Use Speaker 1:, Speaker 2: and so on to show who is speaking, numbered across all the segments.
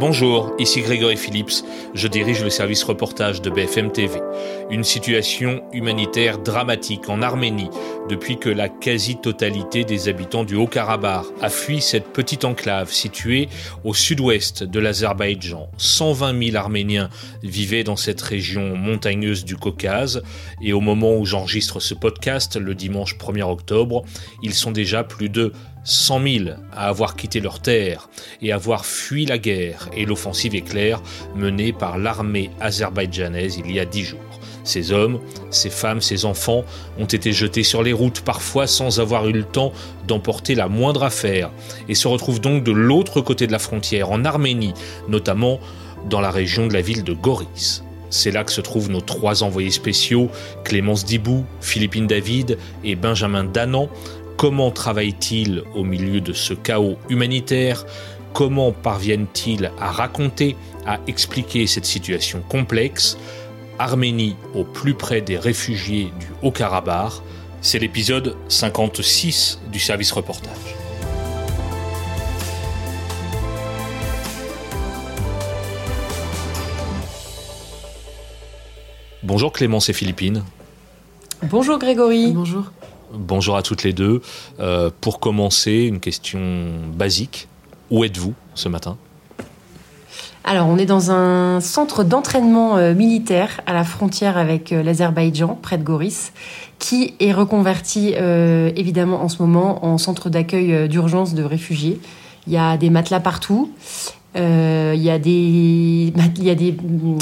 Speaker 1: Bonjour, ici Grégory Phillips, je dirige le service reportage de BFM TV. Une situation humanitaire dramatique en Arménie depuis que la quasi-totalité des habitants du Haut-Karabakh a fui cette petite enclave située au sud-ouest de l'Azerbaïdjan. 120 000 Arméniens vivaient dans cette région montagneuse du Caucase et au moment où j'enregistre ce podcast, le dimanche 1er octobre, ils sont déjà plus de 100 000 à avoir quitté leur terre et avoir fui la guerre et l'offensive éclair menée par l'armée azerbaïdjanaise il y a dix jours. Ces hommes, ces femmes, ces enfants ont été jetés sur les routes, parfois sans avoir eu le temps d'emporter la moindre affaire, et se retrouvent donc de l'autre côté de la frontière, en Arménie, notamment dans la région de la ville de Goris. C'est là que se trouvent nos trois envoyés spéciaux, Clémence Dibou, Philippine David et Benjamin Danan, Comment travaillent-ils au milieu de ce chaos humanitaire? Comment parviennent-ils à raconter, à expliquer cette situation complexe? Arménie au plus près des réfugiés du Haut-Karabakh, c'est l'épisode 56 du service reportage. Bonjour Clémence et Philippine.
Speaker 2: Bonjour Grégory.
Speaker 3: Bonjour.
Speaker 1: Bonjour à toutes les deux. Euh, pour commencer, une question basique. Où êtes-vous ce matin?
Speaker 2: Alors, on est dans un centre d'entraînement euh, militaire à la frontière avec euh, l'Azerbaïdjan, près de Goris, qui est reconverti évidemment en ce moment en centre d'accueil d'urgence de réfugiés. Il y a des matelas partout. Euh, il y a des, il y a des,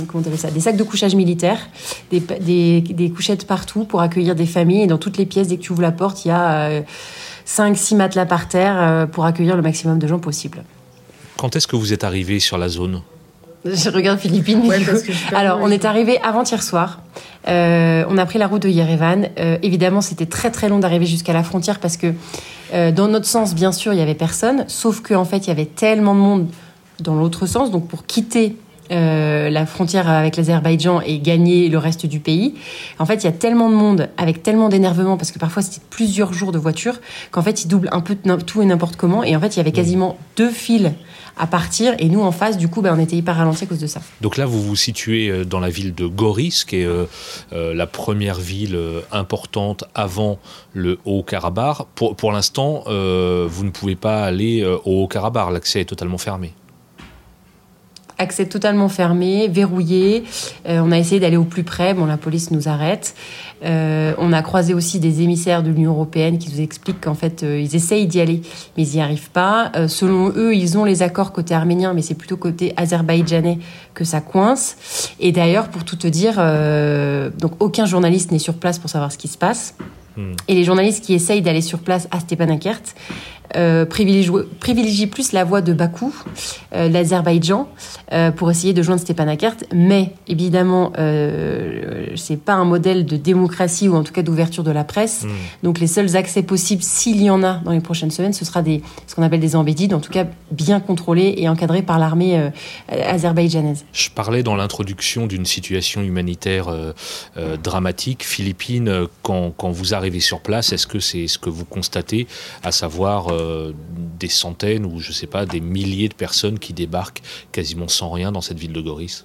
Speaker 2: comment ça, des sacs de couchage militaires, des, des, des, couchettes partout pour accueillir des familles. Et dans toutes les pièces, dès que tu ouvres la porte, il y a euh, 5-6 matelas par terre euh, pour accueillir le maximum de gens possible.
Speaker 1: Quand est-ce que vous êtes arrivé sur la zone?
Speaker 2: Je regarde Philippine. Alors, on est arrivé avant-hier soir. Euh, on a pris la route de Yerevan. Euh, évidemment, c'était très très long d'arriver jusqu'à la frontière parce que euh, dans notre sens, bien sûr, il y avait personne. Sauf qu'en fait, il y avait tellement de monde dans l'autre sens, donc pour quitter euh, la frontière avec l'Azerbaïdjan et gagner le reste du pays. En fait, il y a tellement de monde avec tellement d'énervement parce que parfois c'était plusieurs jours de voiture qu'en fait ils doublent un peu tout et n'importe comment. Et en fait, il y avait quasiment deux fils à partir et nous en face, du coup, ben, on était hyper ralenti à cause de ça.
Speaker 1: Donc là, vous vous situez euh, dans la ville de Goris, qui est euh, la première ville importante avant le Haut-Karabakh. Pour, pour l'instant, vous ne pouvez pas aller au Haut-Karabakh, l'accès est totalement fermé
Speaker 2: accès totalement fermé, verrouillé. Euh, on a essayé d'aller au plus près, bon, la police nous arrête. Euh, on a croisé aussi des émissaires de l'Union européenne qui nous expliquent qu'en fait, euh, ils essayent d'y aller, mais ils n'y arrivent pas. selon eux, ils ont les accords côté arménien, mais c'est plutôt côté azerbaïdjanais que ça coince. Et d'ailleurs, pour tout te dire, donc aucun journaliste n'est sur place pour savoir ce qui se passe. Hmm. Et les journalistes qui essayent d'aller sur place à Stepanakert euh, privilégie, plus la voie de Bakou, euh, l'Azerbaïdjan, euh, pour essayer de joindre Stepanakert. Mais évidemment, c'est pas un modèle de démocratie ou en tout cas d'ouverture de la presse. Hmm. Donc les seuls accès possibles, s'il y en a dans les prochaines semaines, ce sera des, ce qu'on appelle des embédides, en tout cas bien contrôlés et encadrés par l'armée azerbaïdjanaise.
Speaker 1: Je parlais dans l'introduction d'une situation humanitaire dramatique. Philippines, quand, quand vous arrivez sur place, est-ce que c'est ce que vous constatez, à savoir euh, des centaines ou je sais pas des milliers de personnes qui débarquent quasiment sans rien dans cette ville de Goris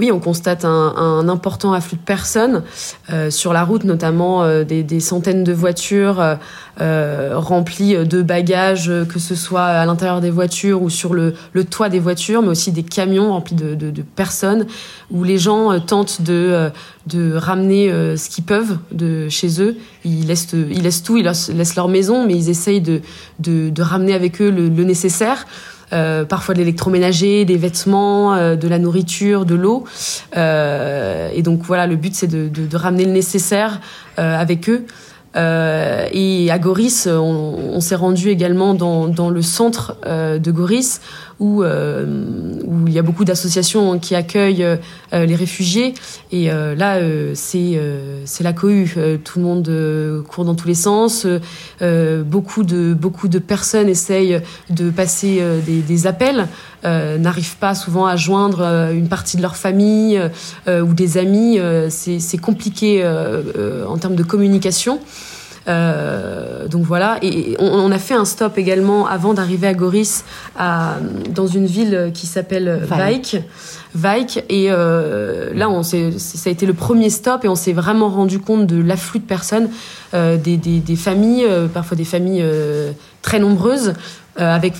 Speaker 3: oui, on constate un, important afflux de personnes euh, sur la route, notamment euh, des, centaines de voitures remplies de bagages, que ce soit à l'intérieur des voitures ou sur le, toit des voitures, mais aussi des camions remplis de, personnes, où les gens tentent de, ramener ce qu'ils peuvent de chez eux. Ils laissent, tout, ils laissent leur maison, mais ils essayent de, ramener avec eux le nécessaire. Euh, parfois de l'électroménager, des vêtements, euh, de la nourriture, de l'eau. Euh, et donc voilà, le but c'est de, ramener le nécessaire avec eux. et à Goris, on, s'est rendu également dans, dans le centre de Goris où, euh, où il y a beaucoup d'associations qui accueillent euh, les réfugiés. Et euh, là, c'est c'est la cohue. tout le monde court dans tous les sens. beaucoup de beaucoup de personnes essayent de passer des appels, n'arrivent pas souvent à joindre une partie de leur famille ou des amis. c'est compliqué en termes de communication. Euh, donc voilà, et on, a fait un stop également avant d'arriver à Goris, à, dans une ville qui s'appelle Vaik. Vaik. Et euh, là, on ça a été le premier stop et on s'est vraiment rendu compte de l'afflux de personnes, euh, des, des, des, familles, parfois des familles très nombreuses, avec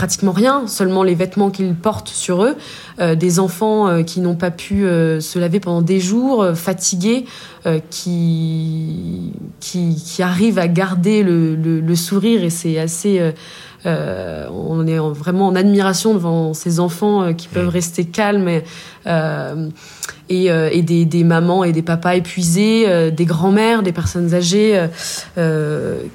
Speaker 3: pratiquement rien, seulement les vêtements qu'ils portent sur eux, euh, des enfants euh, qui n'ont pas pu euh, se laver pendant des jours, fatigués, qui, qui, arrivent à garder le, le sourire et c'est assez euh, on est vraiment en admiration devant ces enfants euh, qui peuvent mm. rester calmes et, euh, et, des, des, mamans et des papas épuisés, des grands-mères, des personnes âgées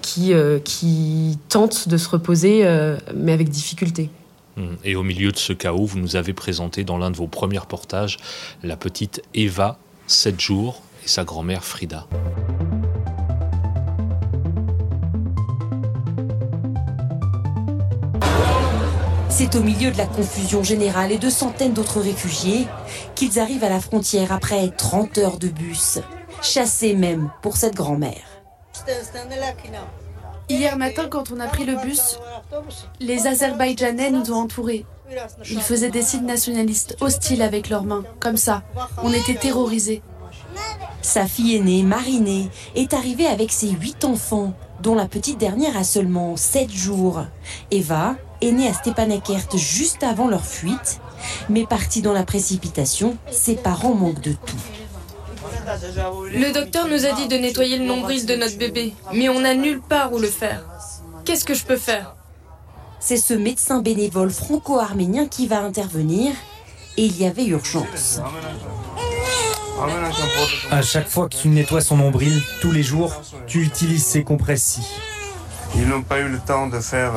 Speaker 3: qui, qui tentent de se reposer, mais avec difficulté.
Speaker 1: Mm. Et au milieu de ce chaos, vous nous avez présenté dans l'un de vos premiers reportages la petite Eva, 7 jours, et sa grand-mère Frida.
Speaker 4: C'est au milieu de la confusion générale et de centaines d'autres réfugiés qu'ils arrivent à la frontière après 30 heures de bus, chassés même pour cette grand-mère.
Speaker 5: Hier matin, quand on a pris le bus, les Azerbaïdjanais nous ont entourés. Ils faisaient des signes nationalistes hostiles avec leurs mains, comme ça. On était terrorisés.
Speaker 4: Sa fille aînée, Marinée, est arrivée avec ses huit enfants, dont la petite dernière a seulement sept jours. Eva, est né à Stepanakert juste avant leur fuite, mais parti dans la précipitation, ses parents manquent de tout.
Speaker 5: Le docteur nous a dit de nettoyer le nombril de notre bébé, mais on n'a nulle part où le faire. Qu'est-ce que je peux faire?
Speaker 4: C'est ce médecin bénévole franco-arménien qui va intervenir, et il y avait urgence.
Speaker 6: À chaque fois que tu nettoies son nombril, tous les jours, tu utilises ces compresses-ci.
Speaker 7: Ils n'ont pas eu le temps de faire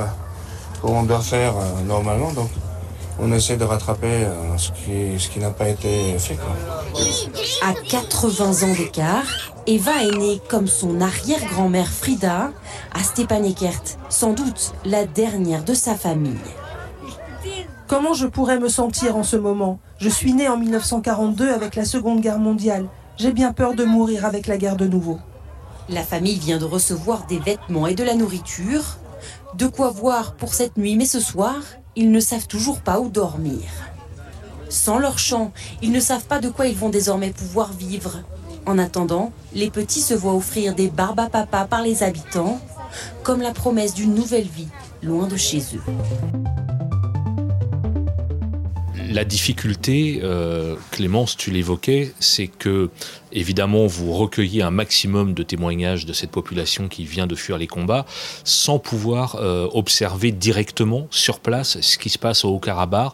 Speaker 7: qu'on doit faire euh, normalement. Donc, on essaie de rattraper euh, ce qui, ce qui n'a pas été fait.
Speaker 4: À 80 ans d'écart, Eva est née comme son arrière-grand-mère Frida à Stepanekert, sans doute la dernière de sa famille.
Speaker 8: Comment je pourrais me sentir en ce moment? Je suis née en 1942 avec la Seconde Guerre mondiale. J'ai bien peur de mourir avec la guerre de nouveau.
Speaker 4: La famille vient de recevoir des vêtements et de la nourriture, de quoi voir pour cette nuit, mais ce soir, ils ne savent toujours pas où dormir. Sans leur champ, ils ne savent pas de quoi ils vont désormais pouvoir vivre. En attendant, les petits se voient offrir des barbes à papa par les habitants, comme la promesse d'une nouvelle vie, loin de chez eux
Speaker 1: la difficulté, euh, Clémence, tu l'évoquais, c'est que évidemment vous recueillez un maximum de témoignages de cette population qui vient de fuir les combats, sans pouvoir euh, observer directement sur place ce qui se passe au Haut-Karabakh.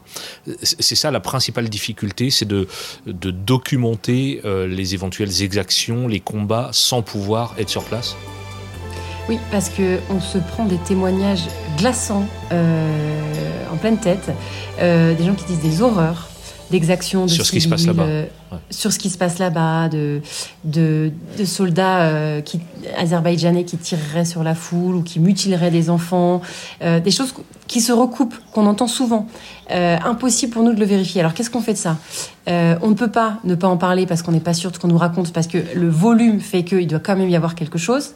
Speaker 1: C'est ça la principale difficulté, c'est de, documenter euh, les éventuelles exactions, les combats, sans pouvoir être sur place?
Speaker 2: Oui, parce qu'on se prend des témoignages glaçants euh, en pleine tête, euh, des gens qui disent des horreurs d'exactions de
Speaker 1: sur ce qui se passe là-bas, euh,
Speaker 2: sur ce qui se passe là-bas, de, de, de soldats euh, qui, azerbaïdjanais qui tireraient sur la foule ou qui mutileraient des enfants, euh, des choses qui se recoupent, qu'on entend souvent. impossible pour nous de le vérifier. Alors qu'est-ce qu'on fait de ça? On ne peut pas ne pas en parler parce qu'on n'est pas sûr de ce qu'on nous raconte, parce que le volume fait qu'il doit quand même y avoir quelque chose.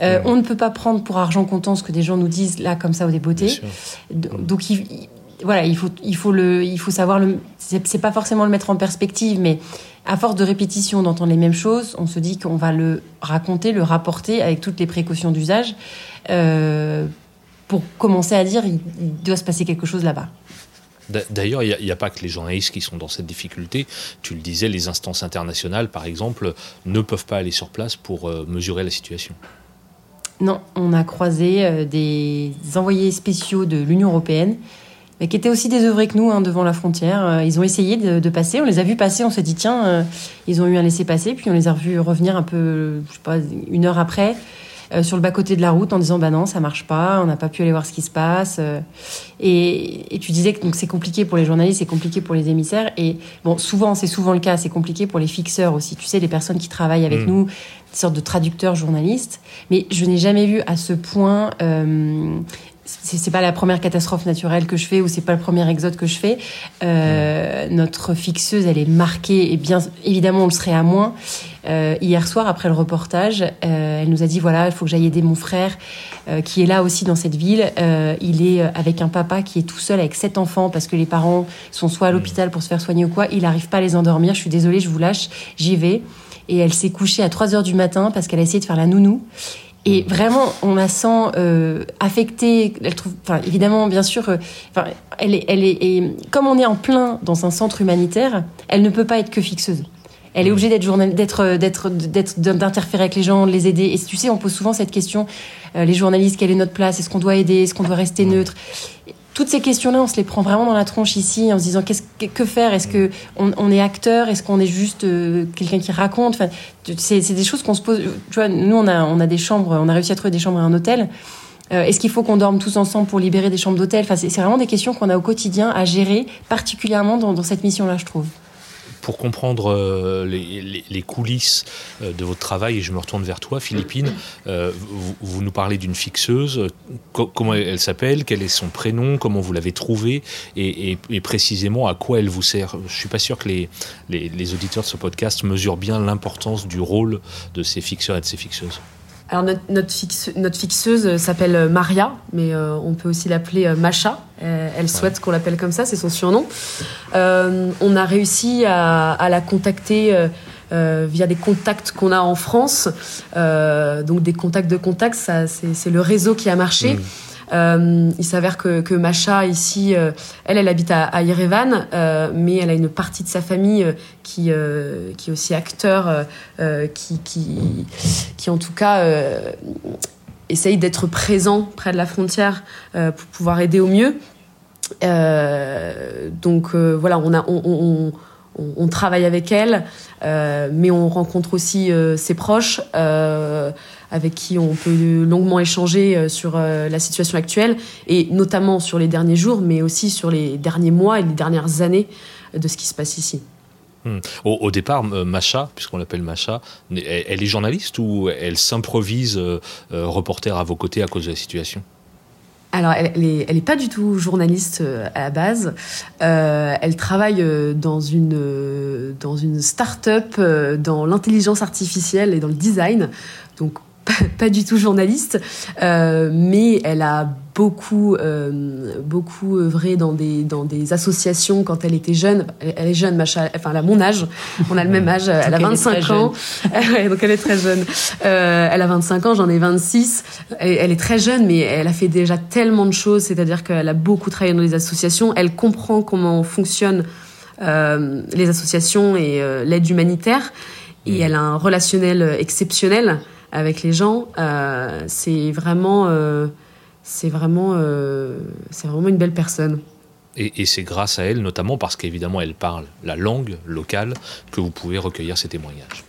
Speaker 2: On ne peut pas prendre pour argent comptant ce que des gens nous disent là comme ça au débeauté. Donc il, voilà, il faut, il faut le, il faut savoir le. C'est pas forcément le mettre en perspective, mais à force de répétition, d'entendre les mêmes choses, on se dit qu'on va le raconter, le rapporter avec toutes les précautions d'usage euh, pour commencer à dire il, doit se passer quelque chose là-bas.
Speaker 1: D'ailleurs, il n'y a, pas que les journalistes qui sont dans cette difficulté. Tu le disais, les instances internationales, par exemple, ne peuvent pas aller sur place pour euh, mesurer la situation.
Speaker 2: Non, on a croisé euh, des envoyés spéciaux de l'Union européenne qui étaient aussi désœuvrés que nous hein, devant la frontière. Euh, ils ont essayé de, passer, on les a vus passer, on s'est dit tiens, euh, ils ont eu un laisser-passer, puis on les a vus revenir un peu, je sais pas, une heure après. Euh, sur le bas-côté de la route en disant bah non ça marche pas. On n'a pas pu aller voir ce qui se passe. Et, et, tu disais que donc c'est compliqué pour les journalistes c'est compliqué pour les émissaires. Et bon souvent c'est souvent le cas. C'est compliqué pour les fixeurs aussi. Tu sais les personnes qui travaillent avec mm. nous des sortes de traducteurs journalistes. Mais je n'ai jamais vu à ce point c'est pas la première catastrophe naturelle que je fais ou c'est pas le premier exode que je fais. Euh, notre fixeuse, elle est marquée et bien évidemment on le serait à moins. Euh, hier soir après le reportage, euh, elle nous a dit voilà il faut que j'aille aider mon frère euh, qui est là aussi dans cette ville. Euh, il est avec un papa qui est tout seul avec sept enfants parce que les parents sont soit à l'hôpital pour se faire soigner ou quoi. Il n'arrive pas à les endormir. Je suis désolée, je vous lâche, j'y vais. Et elle s'est couchée à 3 heures du matin parce qu'elle a essayé de faire la nounou. Et vraiment, on la sent euh, affectée. Elle trouve, enfin, évidemment, bien sûr, euh, enfin, elle est, elle est, et comme on est en plein dans un centre humanitaire, elle ne peut pas être que fixeuse. Elle est obligée d'être journal, d'être, d'être, d'être, d'interférer avec les gens, de les aider. Et tu sais, on pose souvent cette question euh, les journalistes, quelle est notre place? Est-ce qu'on doit aider? Est-ce qu'on doit rester neutre? Toutes ces questions-là, on se les prend vraiment dans la tronche ici, en se disant qu'est-ce que, faire? Est-ce que on, est acteur? Est-ce qu'on est juste euh, quelqu'un qui raconte? C'est, des choses qu'on se pose. Nous on a des chambres, on a réussi à trouver des chambres à un hôtel. Euh, est-ce qu'il faut qu'on dorme tous ensemble pour libérer des chambres d'hôtel? C'est, vraiment des questions qu'on a au quotidien à gérer, particulièrement dans cette mission-là, je trouve.
Speaker 1: Pour comprendre euh, les, coulisses euh, de votre travail, et je me retourne vers toi, Philippine, euh, vous, nous parlez d'une fixeuse. Co- comment elle, elle s'appelle? Quel est son prénom? Comment vous l'avez trouvée? Et, et- précisément à quoi elle vous sert? Je suis pas sûr que les- les auditeurs de ce podcast mesurent bien l'importance du rôle de ces fixeurs et de ces fixeuses.
Speaker 3: Alors notre, notre, fixe- notre fixeuse s'appelle euh, Maria, mais euh, on peut aussi l'appeler euh, Macha. Elle souhaite qu'on l'appelle comme ça, c'est son surnom. Euh, on a réussi à, à la contacter euh, via des contacts qu'on a en France. Donc des contacts de contacts, c'est le réseau qui a marché.
Speaker 1: Mm.
Speaker 3: Euh, il s'avère que, que Macha ici, euh, elle, elle habite à, à euh, mais elle a une partie de sa famille qui, qui est aussi acteur, qui, qui, en tout cas essaye d'être présent près de la frontière pour pouvoir aider au mieux. Donc voilà, on, a, on, on travaille avec elle, euh, mais on rencontre aussi euh, ses proches, euh, avec qui on peut longuement échanger sur la situation actuelle, et notamment sur les derniers jours, mais aussi sur les derniers mois et les dernières années de ce qui se passe ici.
Speaker 1: Hmm. Au, départ, Macha, puisqu'on l'appelle Macha, elle, elle est journaliste ou elle s'improvise reporter à vos côtés à cause de la situation?
Speaker 3: Alors, elle, elle est, pas du tout journaliste euh, à la base. Euh, elle travaille euh, dans une dans une start-up dans l'intelligence artificielle et dans le design. Donc pas, pas du tout journaliste, euh, mais elle a beaucoup euh, beaucoup œuvré dans des dans des associations quand elle était jeune. Elle, elle est jeune, Macha. Enfin, elle a mon âge. On a le même âge. Elle a
Speaker 2: elle est
Speaker 3: 25
Speaker 2: très
Speaker 3: ans. Ouais, donc elle est très jeune. Euh, elle a 25 ans, j'en ai 26. Elle, elle est très jeune, mais elle a fait déjà tellement de choses. C'est-à-dire qu'elle a beaucoup travaillé dans les associations. Elle comprend comment fonctionnent euh, les associations et euh, l'aide humanitaire. Et elle a un relationnel exceptionnel avec les gens. Euh, c'est vraiment, euh, c'est vraiment, euh, c'est vraiment une belle personne.
Speaker 1: Et, et c'est grâce à elle, notamment parce qu'évidemment elle parle la langue locale, que vous pouvez recueillir ces témoignages.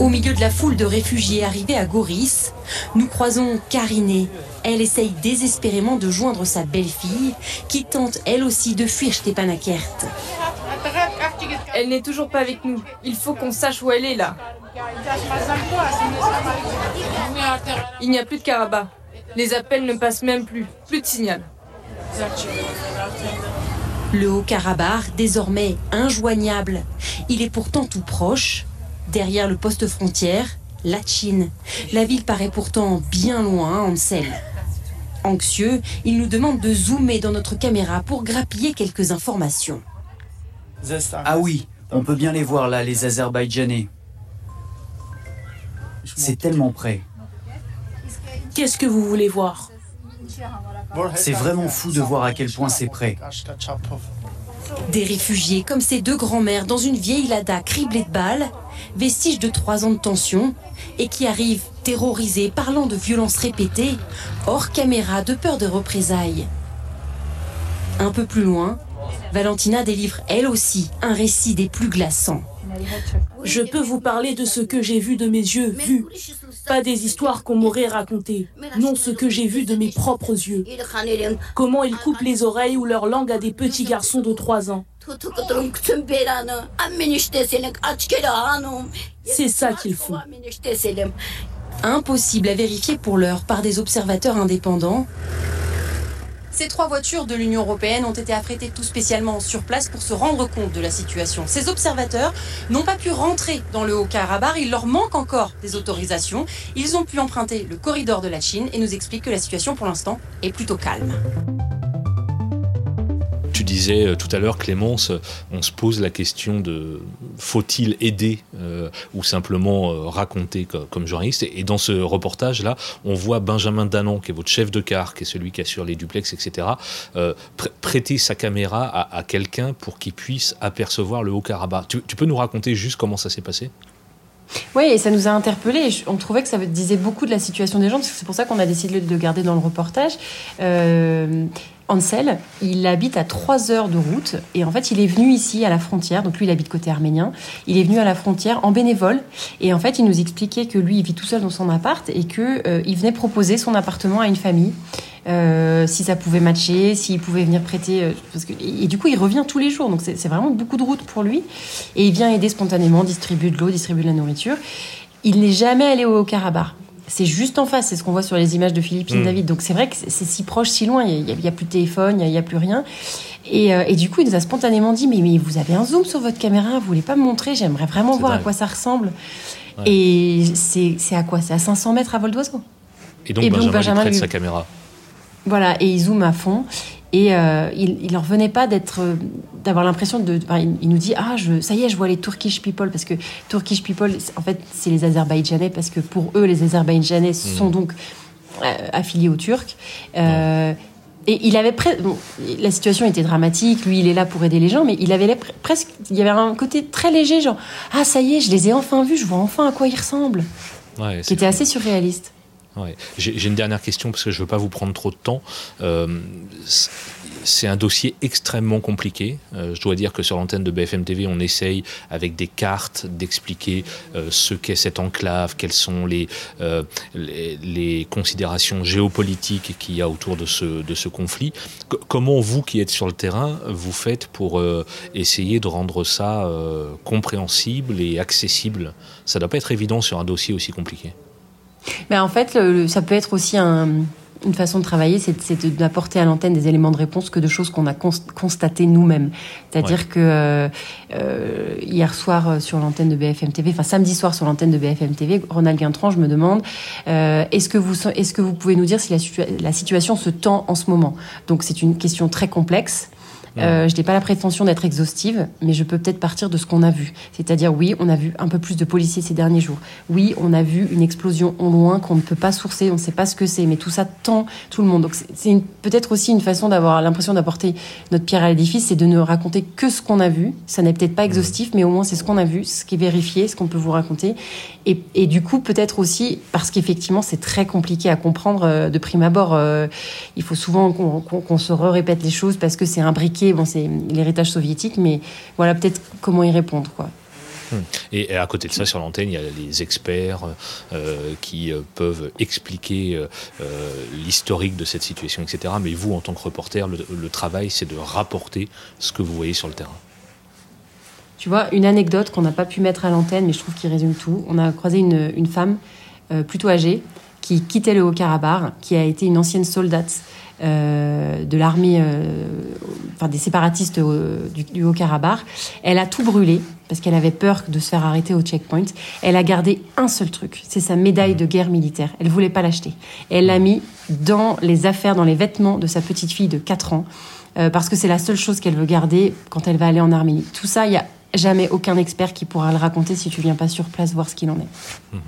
Speaker 4: Au milieu de la foule de réfugiés arrivés à Goris, nous croisons Kariné. Elle essaye désespérément de joindre sa belle-fille, qui tente elle aussi de fuir Stepanakert.
Speaker 9: Elle n'est toujours pas avec nous. Il faut qu'on sache où elle est là. Il n'y a plus de Karabakh. Les appels ne passent même plus. Plus de signal.
Speaker 4: Le Haut-Karabakh, désormais injoignable. Il est pourtant tout proche, derrière le poste frontière, la Chine. La ville paraît pourtant bien loin, sait. Anxieux, il nous demande de zoomer dans notre caméra pour grappiller quelques informations.
Speaker 10: Ah oui, on peut bien les voir là, les Azerbaïdjanais. C'est tellement près.
Speaker 11: Qu'est-ce que vous voulez voir?
Speaker 10: C'est vraiment fou de voir à quel point c'est près.
Speaker 4: Des réfugiés comme ces deux grands-mères dans une vieille Lada criblée de balles, vestige de trois ans de tension, et qui arrivent terrorisés, parlant de violences répétées, hors caméra de peur de représailles. Un peu plus loin, Valentina délivre elle aussi un récit des plus glaçants.
Speaker 11: Je peux vous parler de ce que j'ai vu de mes yeux, vu. Pas des histoires qu'on m'aurait racontées. Non, ce que j'ai vu de mes propres yeux. Comment ils coupent les oreilles ou leur langue à des petits garçons de 3 ans. C'est ça qu'ils font.
Speaker 4: Impossible à vérifier pour l'heure par des observateurs indépendants. Ces trois voitures de l'Union européenne ont été affrétées tout spécialement sur place pour se rendre compte de la situation. Ces observateurs n'ont pas pu rentrer dans le Haut-Karabakh, il leur manque encore des autorisations. Ils ont pu emprunter le corridor de la Chine et nous expliquent que la situation pour l'instant est plutôt calme
Speaker 1: tu disais euh, tout à l'heure, Clémence, on se pose la question de faut-il aider euh, ou simplement euh, raconter comme, journaliste et, dans ce reportage-là, on voit Benjamin Danon, qui est votre chef de car, qui est celui qui assure les duplex, etc., prêter sa caméra à, quelqu'un pour qu'il puisse apercevoir le Haut-Karabakh. Tu, peux nous raconter juste comment ça s'est passé?
Speaker 2: Oui, et ça nous a interpellés. On trouvait que ça disait beaucoup de la situation des gens, c'est pour ça qu'on a décidé de le garder dans le reportage. Euh, Ansel, il habite à 3 heures de route et en fait il est venu ici à la frontière, donc lui il habite côté arménien, il est venu à la frontière en bénévole et en fait il nous expliquait que lui il vit tout seul dans son appart et que euh, il venait proposer son appartement à une famille euh, si ça pouvait matcher, s'il pouvait venir prêter. Euh, et, du coup, il revient tous les jours, donc c'est vraiment beaucoup de route pour lui. Et il vient aider spontanément, distribuer de l'eau, distribuer de la nourriture. Il n'est jamais allé au Karabakh c'est juste en face, c'est ce qu'on voit sur les images de Philippe mmh. David. Donc c'est vrai que c'est si proche, si loin, il n'y a, plus de téléphone, il n'y a, plus rien. Euh, et, du coup, il nous a spontanément dit, mais, mais vous avez un zoom sur votre caméra, vous voulez pas me montrer, j'aimerais vraiment voir à quoi ça ressemble. Et c'est à quoi? C'est à 500 mètres à vol d'oiseau.
Speaker 1: Et donc, Benjamin, Benjamin prête sa caméra.
Speaker 2: Voilà, et il zoome à fond. Et euh, il, il leur venait pas d'être, euh, d'avoir l'impression de. il, nous dit ah je, ça y est, je vois les Turkish people parce que Turkish people, en fait, c'est les Azerbaïdjanais parce que pour eux, les Azerbaïdjanais hmm. sont donc euh, affiliés aux Turcs. Et il avait presque. la situation était dramatique. Lui, il est là pour aider les gens, mais il avait presque. Il y avait un côté très léger, genre ah ça y est, je les ai enfin vus, je vois enfin à quoi ils ressemblent. Ouais, qui était assez surréaliste.
Speaker 1: J'ai une dernière question parce que je ne veux pas vous prendre trop de temps. Euh, c'est un dossier extrêmement compliqué. Euh, je dois dire que sur l'antenne de BFM TV, on essaye avec des cartes d'expliquer euh, ce qu'est cette enclave, quelles sont les, considérations géopolitiques qu'il y a autour de ce conflit. comment vous qui êtes sur le terrain, vous faites pour essayer de rendre ça compréhensible et accessible? Ça ne doit pas être évident sur un dossier aussi compliqué.
Speaker 2: Mais en fait, ça peut être aussi une façon de travailler, c'est d'apporter à l'antenne des éléments de réponse que de choses qu'on a constatées nous-mêmes. C'est-à-dire que euh, euh, hier soir euh, sur l'antenne de BFM TV, enfin samedi soir sur l'antenne de BFM TV, Ronald Guintran, je me demande est-ce que vous est-ce que vous pouvez nous dire si la, la situation se tend en ce moment? Donc c'est une question très complexe. Euh, je n'ai pas la prétention d'être exhaustive, mais je peux peut-être partir de ce qu'on a vu. C'est-à-dire, oui, on a vu un peu plus de policiers ces derniers jours. Oui, on a vu une explosion au loin qu'on ne peut pas sourcer, on ne sait pas ce que c'est, mais tout ça tend tout le monde. Donc c'est peut-être aussi une façon d'avoir l'impression d'apporter notre pierre à l'édifice, c'est de ne raconter que ce qu'on a vu. Ça n'est peut-être pas exhaustif, mais au moins c'est ce qu'on a vu, ce qui est vérifié, ce qu'on peut vous raconter. Et, du coup, peut-être aussi, parce qu'effectivement, c'est très compliqué à comprendre euh, de prime abord. Euh, il faut souvent qu'on se répète les choses parce que c'est imbriqué. Bon, c'est l'héritage soviétique, mais voilà peut-être comment y répondre, quoi.
Speaker 1: Hmm. Et à côté de ça, sur l'antenne, il y a les experts euh, qui peuvent expliquer l'historique de cette situation, etc. Mais vous, en tant que reporter, le travail, c'est de rapporter ce que vous voyez sur le terrain.
Speaker 2: Tu vois, une anecdote qu'on n'a pas pu mettre à l'antenne, mais je trouve qu'il résume tout. On a croisé une, femme euh, plutôt âgée qui quittait le Haut-Karabakh, qui a été une ancienne soldate euh, de l'armée, euh, enfin des séparatistes du, Haut-Karabakh. Elle a tout brûlé parce qu'elle avait peur de se faire arrêter au checkpoint. Elle a gardé un seul truc, c'est sa médaille de guerre militaire. Elle voulait pas l'acheter. Elle l'a mis dans les affaires, dans les vêtements de sa petite fille de 4 ans. parce que c'est la seule chose qu'elle veut garder quand elle va aller en Arménie. Tout ça, il y a jamais aucun expert qui pourra le raconter si tu viens pas sur place voir ce qu'il en est.
Speaker 1: Mhm.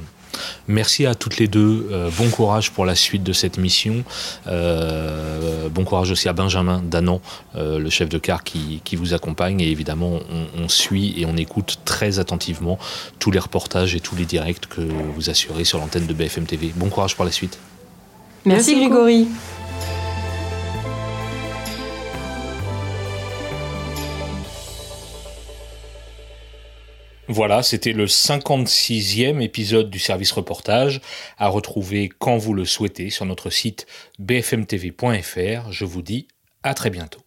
Speaker 1: Merci à toutes les deux. Euh, bon courage pour la suite de cette mission. Euh, bon courage aussi à Benjamin Danan, euh, le chef de car qui, vous accompagne. Et évidemment, on, suit et on écoute très attentivement tous les reportages et tous les directs que vous assurez sur l'antenne de BFM TV. Bon courage pour la suite.
Speaker 2: Merci, Merci Grégory.
Speaker 1: Voilà, c'était le 56e épisode du service reportage, à retrouver quand vous le souhaitez sur notre site bfmtv.fr. Je vous dis à très bientôt.